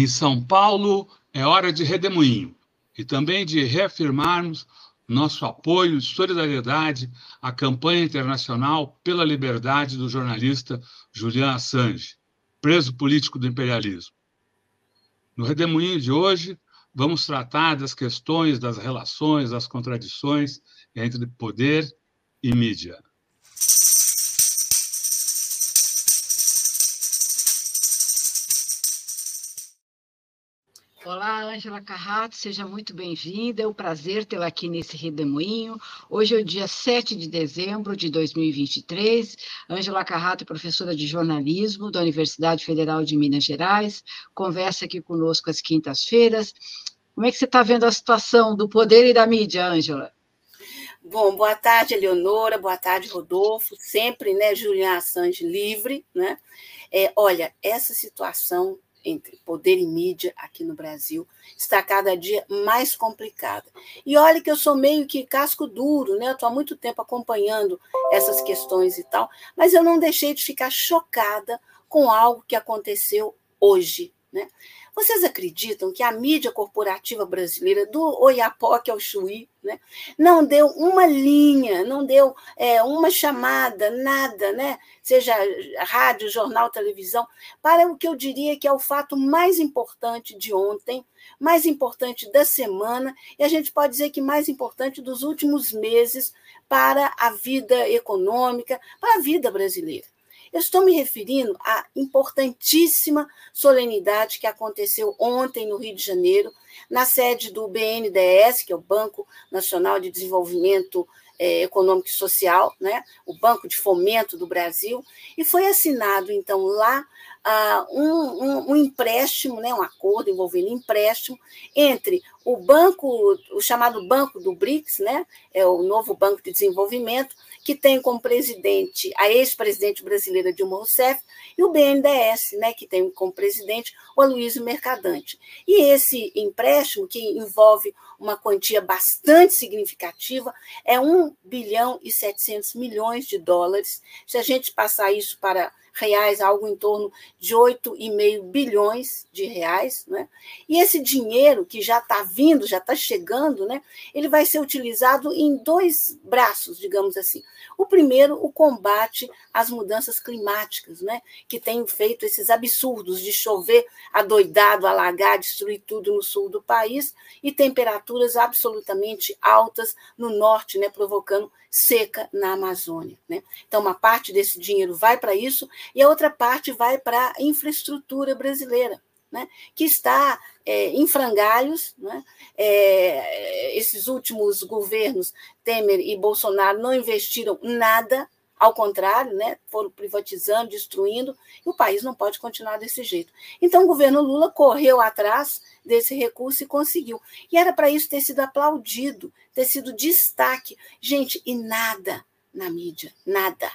Em São Paulo, é hora de redemoinho e também de reafirmarmos nosso apoio e solidariedade à campanha internacional pela liberdade do jornalista Julian Assange, preso político do imperialismo. No redemoinho de hoje, vamos tratar das questões das relações, das contradições entre poder e mídia. Olá, Ângela Carrato, seja muito bem-vinda. É um prazer tê-la aqui nesse redemoinho. Hoje é o dia 7 de dezembro de 2023. Ângela Carrato é professora de jornalismo da Universidade Federal de Minas Gerais, conversa aqui conosco às quintas-feiras. Como é que você está vendo a situação do poder e da mídia, Ângela? Bom, boa tarde, Eleonora, boa tarde, Rodolfo. Sempre, né, Julian Assange livre, né? É, olha, essa situação entre poder e mídia aqui no Brasil está cada dia mais complicada. E olha que eu sou meio que casco duro, né? Eu estou há muito tempo acompanhando essas questões e tal, mas eu não deixei de ficar chocada com algo que aconteceu hoje, né? Vocês acreditam que a mídia corporativa brasileira, do Oiapoque ao Chuí, né, não deu uma linha, não deu é, uma chamada, nada, né, seja rádio, jornal, televisão, para o que eu diria que é o fato mais importante de ontem, mais importante da semana, e a gente pode dizer que mais importante dos últimos meses para a vida econômica, para a vida brasileira. Eu estou me referindo à importantíssima solenidade que aconteceu ontem no Rio de Janeiro, na sede do BNDES, que é o Banco Nacional de Desenvolvimento é, Econômico e Social, né? o Banco de Fomento do Brasil, e foi assinado, então, lá uh, um, um, um, empréstimo, né? um acordo envolvendo empréstimo entre o banco, o chamado Banco do BRICS, né? é o novo Banco de Desenvolvimento, que tem como presidente a ex-presidente brasileira Dilma Rousseff, e o BNDES, né, que tem como presidente o Aloysio Mercadante. E esse empréstimo, que envolve uma quantia bastante significativa, é 1 bilhão e 700 milhões de dólares. Se a gente passar isso para reais, algo em torno de 8,5 bilhões de reais. Né? E esse dinheiro que já está vindo, já está chegando, né? ele vai ser utilizado em dois braços, digamos assim. O primeiro, o combate às mudanças climáticas, né? que tem feito esses absurdos de chover adoidado, alagar, destruir tudo no sul do país, e temperaturas absolutamente altas no norte, né? provocando seca na Amazônia. Né? Então, uma parte desse dinheiro vai para isso e a outra parte vai para a infraestrutura brasileira. Né, que está é, em frangalhos. Né, é, esses últimos governos, Temer e Bolsonaro, não investiram nada ao contrário, né, foram privatizando, destruindo, e o país não pode continuar desse jeito. Então, o governo Lula correu atrás desse recurso e conseguiu. E era para isso ter sido aplaudido, ter sido destaque. Gente, e nada na mídia, nada.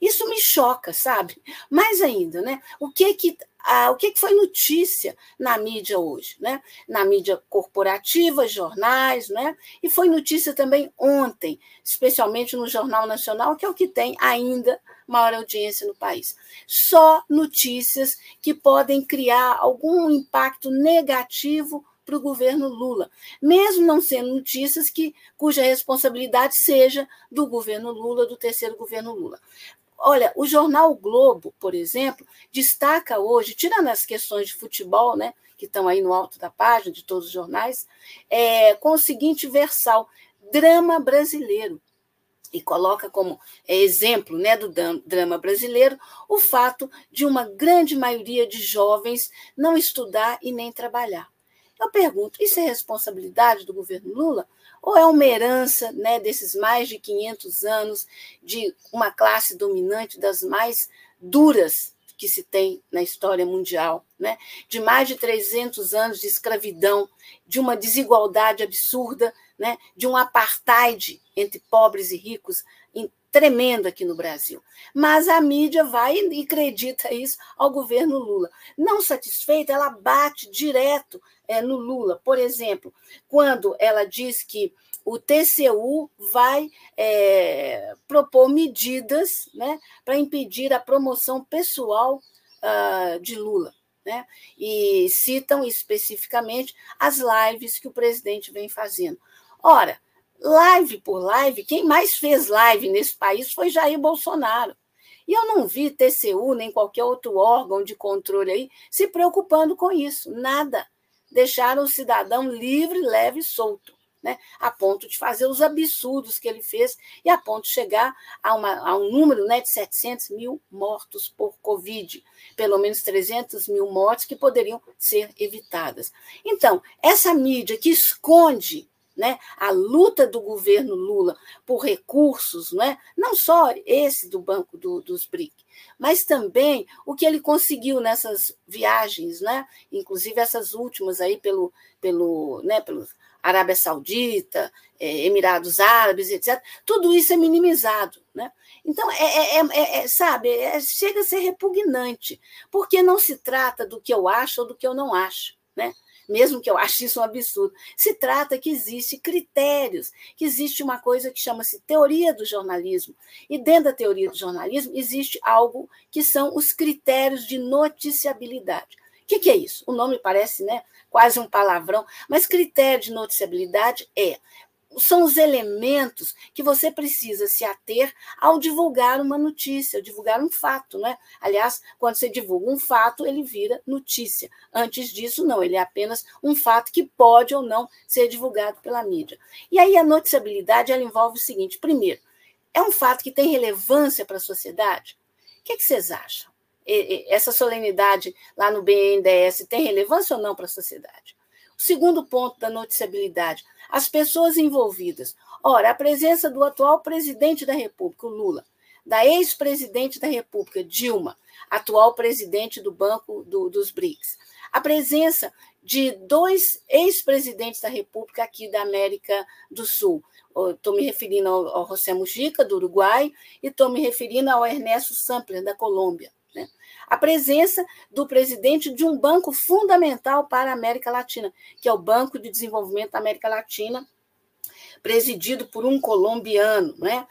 Isso me choca, sabe? Mais ainda, né? O que que ah, o que, que foi notícia na mídia hoje, né? Na mídia corporativa, jornais, né? E foi notícia também ontem, especialmente no Jornal Nacional, que é o que tem ainda maior audiência no país. Só notícias que podem criar algum impacto negativo para o governo Lula, mesmo não sendo notícias que cuja responsabilidade seja do governo Lula, do terceiro governo Lula. Olha, o jornal o Globo, por exemplo, destaca hoje, tirando as questões de futebol, né, que estão aí no alto da página de todos os jornais, é, com o seguinte versal: drama brasileiro. E coloca como exemplo né, do drama brasileiro o fato de uma grande maioria de jovens não estudar e nem trabalhar. Eu pergunto: isso é responsabilidade do governo Lula? Ou é uma herança né, desses mais de 500 anos de uma classe dominante das mais duras que se tem na história mundial, né? de mais de 300 anos de escravidão, de uma desigualdade absurda, né? de um apartheid entre pobres e ricos tremendo aqui no Brasil. Mas a mídia vai e acredita isso ao governo Lula. Não satisfeita, ela bate direto é, no Lula. Por exemplo, quando ela diz que o TCU vai é, propor medidas né, para impedir a promoção pessoal uh, de Lula. né? e citam especificamente as lives que o presidente vem fazendo. Ora, live por live, quem mais fez live nesse país foi Jair Bolsonaro. E eu não vi TCU nem qualquer outro órgão de controle aí se preocupando com isso, nada. Deixaram o cidadão livre, leve e solto né, a ponto de fazer os absurdos que ele fez e a ponto de chegar a, uma, a um número né, de 700 mil mortos por Covid, pelo menos 300 mil mortes que poderiam ser evitadas. Então, essa mídia que esconde né, a luta do governo Lula por recursos, não, é? não só esse do Banco do, dos BRIC, mas também o que ele conseguiu nessas viagens, né, inclusive essas últimas aí pelo, pelo, né, pelos Arábia Saudita, é, Emirados Árabes, etc. Tudo isso é minimizado. Né? Então, é, é, é sabe, chega a ser repugnante, porque não se trata do que eu acho ou do que eu não acho. Né? Mesmo que eu ache isso um absurdo. Se trata que existe critérios, que existe uma coisa que chama-se teoria do jornalismo. E dentro da teoria do jornalismo existe algo que são os critérios de noticiabilidade. O que, que, é isso? O nome parece né, quase um palavrão, mas critério de noticiabilidade é são os elementos que você precisa se ater ao divulgar uma notícia, divulgar um fato, né? Aliás, quando você divulga um fato, ele vira notícia. Antes disso, não, ele é apenas um fato que pode ou não ser divulgado pela mídia. E aí a noticiabilidade ela envolve o seguinte: primeiro, é um fato que tem relevância para a sociedade? O que, é que vocês acham? essa solenidade lá no BNDES tem relevância ou não para a sociedade? O segundo ponto da noticiabilidade, as pessoas envolvidas. Ora, a presença do atual presidente da República, o Lula, da ex-presidente da República, Dilma, atual presidente do Banco do, dos BRICS, a presença de dois ex-presidentes da República aqui da América do Sul. Estou me referindo ao, José Mujica, do Uruguai, e estou me referindo ao Ernesto Sampler, da Colômbia a presença do presidente de um banco fundamental para a América Latina, que é o Banco de Desenvolvimento da América Latina, presidido por um colombiano, né?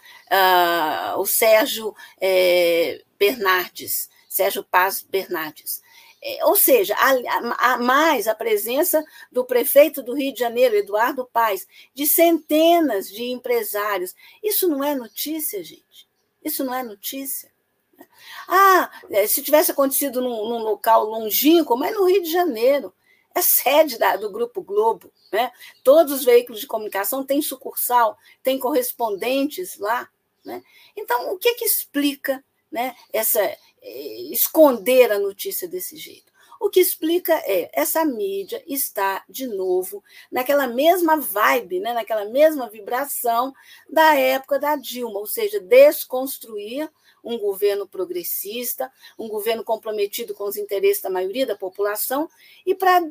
O Sérgio é, Bernardes, Sérgio Paz Bernardes. É, ou seja, a, a, mais a presença do prefeito do Rio de Janeiro, Eduardo Paes, de centenas de empresários. Isso não é notícia, gente. Isso não é notícia. Ah, é, se tivesse acontecido num, num local longínquo, mas no Rio de Janeiro, é sede da, do Grupo Globo. Né? Todos os veículos de comunicação têm sucursal, têm correspondentes lá. Né? Então, o que, que explica né, essa é, esconder a notícia desse jeito? O que explica é essa mídia está de novo naquela mesma vibe, né, naquela mesma vibração da época da Dilma, ou seja, desconstruir um governo progressista, um governo comprometido com os interesses da maioria da população, e para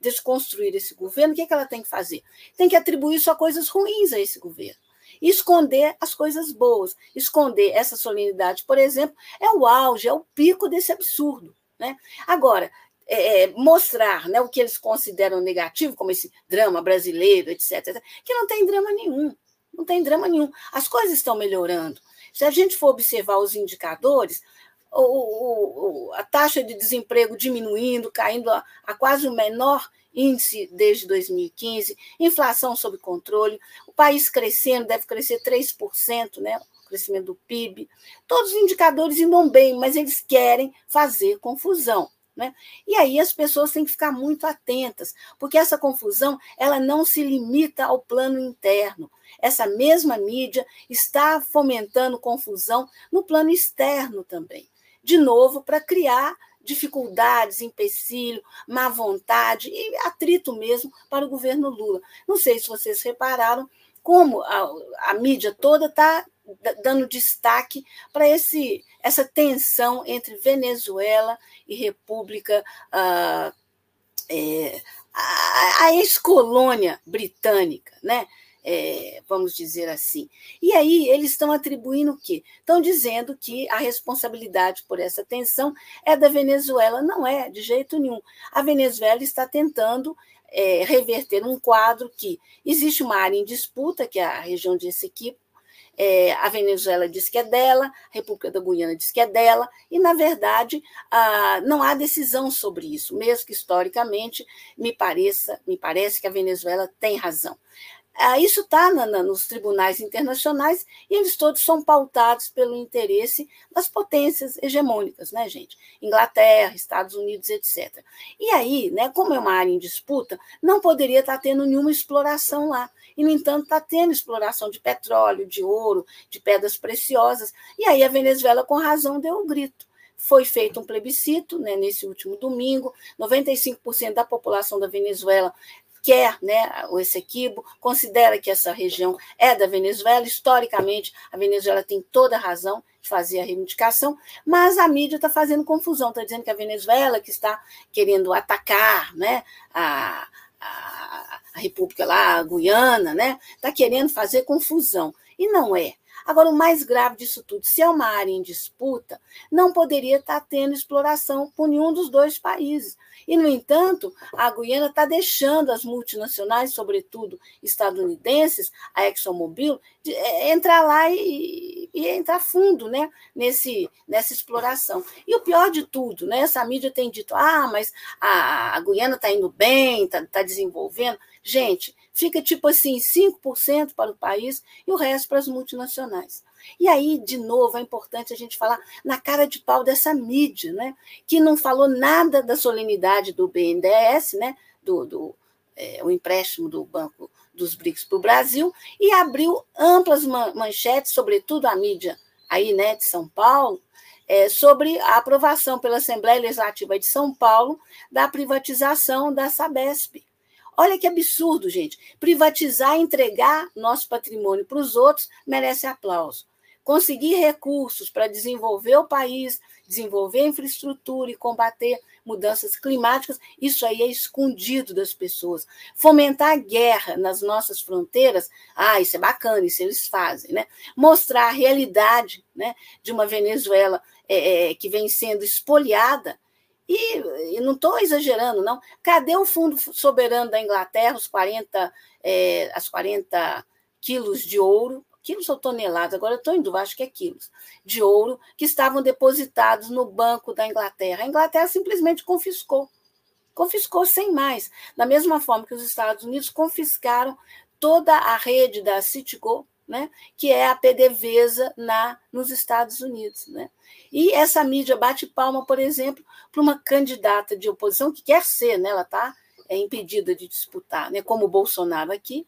desconstruir esse governo, o que, é que ela tem que fazer? Tem que atribuir só coisas ruins a esse governo. Esconder as coisas boas. Esconder essa solenidade, por exemplo, é o auge, é o pico desse absurdo. Né? Agora, é, é mostrar né, o que eles consideram negativo, como esse drama brasileiro, etc., etc., que não tem drama nenhum. Não tem drama nenhum. As coisas estão melhorando. Se a gente for observar os indicadores, o, o, a taxa de desemprego diminuindo, caindo a, a quase o menor índice desde 2015, inflação sob controle, o país crescendo, deve crescer 3%, né? Crescimento do PIB. Todos os indicadores indo bem, mas eles querem fazer confusão. Né? E aí as pessoas têm que ficar muito atentas, porque essa confusão ela não se limita ao plano interno. Essa mesma mídia está fomentando confusão no plano externo também. De novo, para criar dificuldades, empecilho, má vontade e atrito mesmo para o governo Lula. Não sei se vocês repararam como a, a mídia toda está dando destaque para essa tensão entre Venezuela e República uh, é, a, a ex-colônia britânica, né? É, vamos dizer assim. E aí eles estão atribuindo o quê? Estão dizendo que a responsabilidade por essa tensão é da Venezuela. Não é, de jeito nenhum. A Venezuela está tentando é, reverter um quadro que existe uma área em disputa, que é a região de Essequibo, é, a Venezuela diz que é dela, a República da Guiana diz que é dela, e, na verdade, ah, não há decisão sobre isso, mesmo que historicamente me pareça, me parece que a Venezuela tem razão. Ah, isso está nos tribunais internacionais e eles todos são pautados pelo interesse das potências hegemônicas, né, gente? Inglaterra, Estados Unidos, etc. E aí, né, como é uma área em disputa, não poderia estar tá tendo nenhuma exploração lá. E, no entanto, está tendo exploração de petróleo, de ouro, de pedras preciosas. E aí a Venezuela, com razão, deu um grito foi feito um plebiscito né, nesse último domingo. 95% da população da Venezuela quer né, o Essequibo, considera que essa região é da Venezuela. Historicamente, a Venezuela tem toda a razão de fazer a reivindicação, mas a mídia está fazendo confusão, está dizendo que a Venezuela que está querendo atacar né, a, a, República lá, a Guiana, né, está querendo fazer confusão. E não é. Agora, o mais grave disso tudo, se é uma área em disputa, não poderia estar tendo exploração por nenhum dos dois países. E, no entanto, a Guiana está deixando as multinacionais, sobretudo estadunidenses, a ExxonMobil, de, é, entrar lá e, e, entrar fundo né, nesse, nessa exploração. E o pior de tudo, né, essa mídia tem dito, ah, mas a, a Guiana está indo bem, está tá desenvolvendo. Gente, fica tipo assim, 5% para o país e o resto para as multinacionais. E aí, de novo, é importante a gente falar na cara de pau dessa mídia, né? que não falou nada da solenidade do BNDES, né? do, do é, o empréstimo do Banco dos BRICS para o Brasil, e abriu amplas manchetes, sobretudo a mídia aí, né, de São Paulo, é, sobre a aprovação pela Assembleia Legislativa de São Paulo da privatização da Sabesp. Olha que absurdo, gente. Privatizar entregar nosso patrimônio para os outros merece aplauso conseguir recursos para desenvolver o país, desenvolver infraestrutura e combater mudanças climáticas, isso aí é escondido das pessoas. Fomentar a guerra nas nossas fronteiras, ah, isso é bacana, isso eles fazem, né? Mostrar a realidade né, de uma Venezuela é, é, que vem sendo espoliada, e, e não estou exagerando, não. Cadê o fundo soberano da Inglaterra, os 40, é, as 40 quilos de ouro quilos ou toneladas, agora estou dúvida, acho que é quilos, de ouro que estavam depositados no Banco da Inglaterra. A Inglaterra simplesmente confiscou. Confiscou sem mais. Da mesma forma que os Estados Unidos confiscaram toda a rede da Citigo, né, que é a PDVSA na, nos Estados Unidos. Né? E essa mídia bate palma, por exemplo, para uma candidata de oposição que quer ser, né, ela está é, impedida de disputar, né, como o Bolsonaro aqui,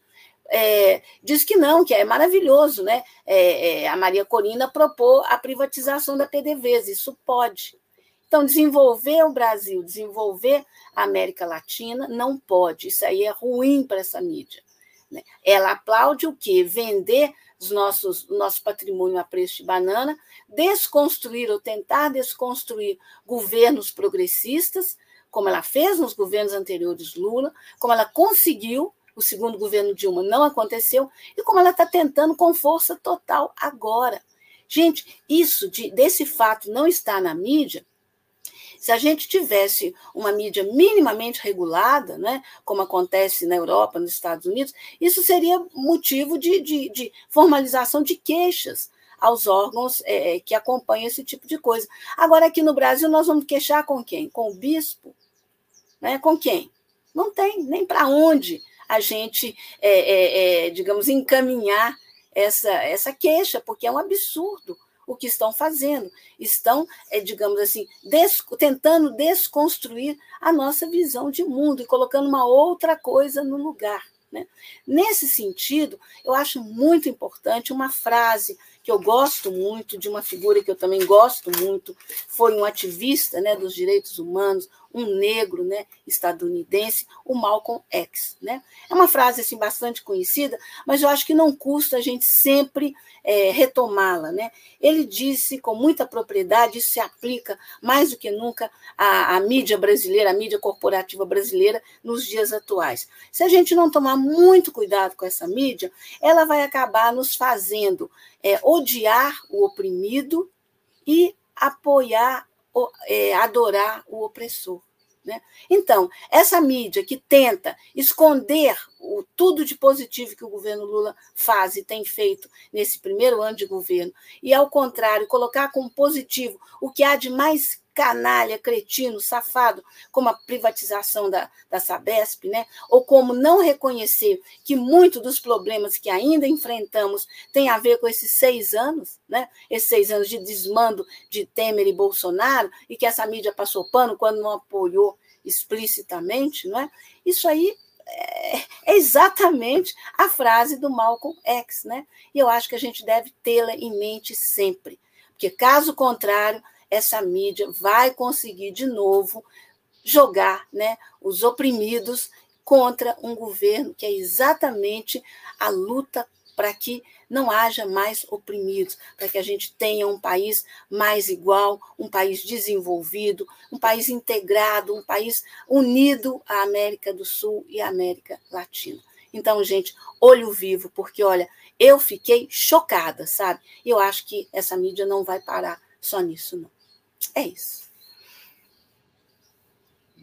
é, diz que não, que é maravilhoso, né? É, é, a Maria Corina propôs a privatização da PDVSA, isso pode. Então, desenvolver o Brasil, desenvolver a América Latina, não pode. Isso aí é ruim para essa mídia. Né? Ela aplaude o quê? Vender os nossos, nosso patrimônio a preço de banana, desconstruir ou tentar desconstruir governos progressistas, como ela fez nos governos anteriores Lula, como ela conseguiu o segundo governo Dilma não aconteceu, e como ela está tentando com força total agora. Gente, isso de, desse fato não estar na mídia, se a gente tivesse uma mídia minimamente regulada, né, como acontece na Europa, nos Estados Unidos, isso seria motivo de, de, de formalização de queixas aos órgãos é, que acompanham esse tipo de coisa. Agora, aqui no Brasil, nós vamos queixar com quem? Com o bispo? Né? Com quem? Não tem, nem para onde a gente, é, é, é, digamos, encaminhar essa, essa queixa, porque é um absurdo o que estão fazendo. Estão, é, digamos assim, des, tentando desconstruir a nossa visão de mundo e colocando uma outra coisa no lugar. Né? Nesse sentido, eu acho muito importante uma frase que eu gosto muito, de uma figura que eu também gosto muito, foi um ativista né, dos direitos humanos, um negro né, estadunidense, o Malcolm X. Né? É uma frase assim, bastante conhecida, mas eu acho que não custa a gente sempre é, retomá-la. Né? Ele disse com muita propriedade, isso se aplica mais do que nunca à, à mídia brasileira, à mídia corporativa brasileira nos dias atuais. Se a gente não tomar muito cuidado com essa mídia, ela vai acabar nos fazendo é, odiar o oprimido e apoiar, é, adorar o opressor. Né? Então, essa mídia que tenta esconder o, tudo de positivo que o governo Lula faz e tem feito nesse primeiro ano de governo, e, ao contrário, colocar como positivo o que há de mais canalha, cretino, safado, como a privatização da, da Sabesp, né? ou como não reconhecer que muito dos problemas que ainda enfrentamos tem a ver com esses seis anos, né? esses seis anos de desmando de Temer e Bolsonaro, e que essa mídia passou pano quando não apoiou explicitamente, não é? isso aí é, é exatamente a frase do Malcolm X, né? E eu acho que a gente deve tê-la em mente sempre, porque caso contrário, essa mídia vai conseguir de novo jogar né, os oprimidos contra um governo que é exatamente a luta para que não haja mais oprimidos, para que a gente tenha um país mais igual, um país desenvolvido, um país integrado, um país unido à América do Sul e à América Latina. Então, gente, olho vivo, porque olha, eu fiquei chocada, sabe? Eu acho que essa mídia não vai parar só nisso, não. É isso.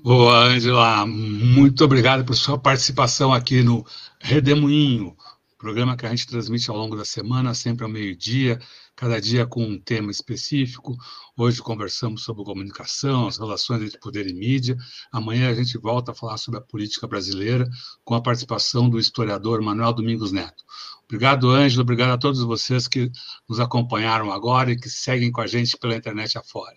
Boa, Angela, muito obrigado por sua participação aqui no Redemoinho, programa que a gente transmite ao longo da semana, sempre ao meio-dia, cada dia com um tema específico. Hoje conversamos sobre comunicação, as relações entre poder e mídia. Amanhã a gente volta a falar sobre a política brasileira, com a participação do historiador Manuel Domingos Neto. Obrigado, Ângelo, obrigado a todos vocês que nos acompanharam agora e que seguem com a gente pela internet afora.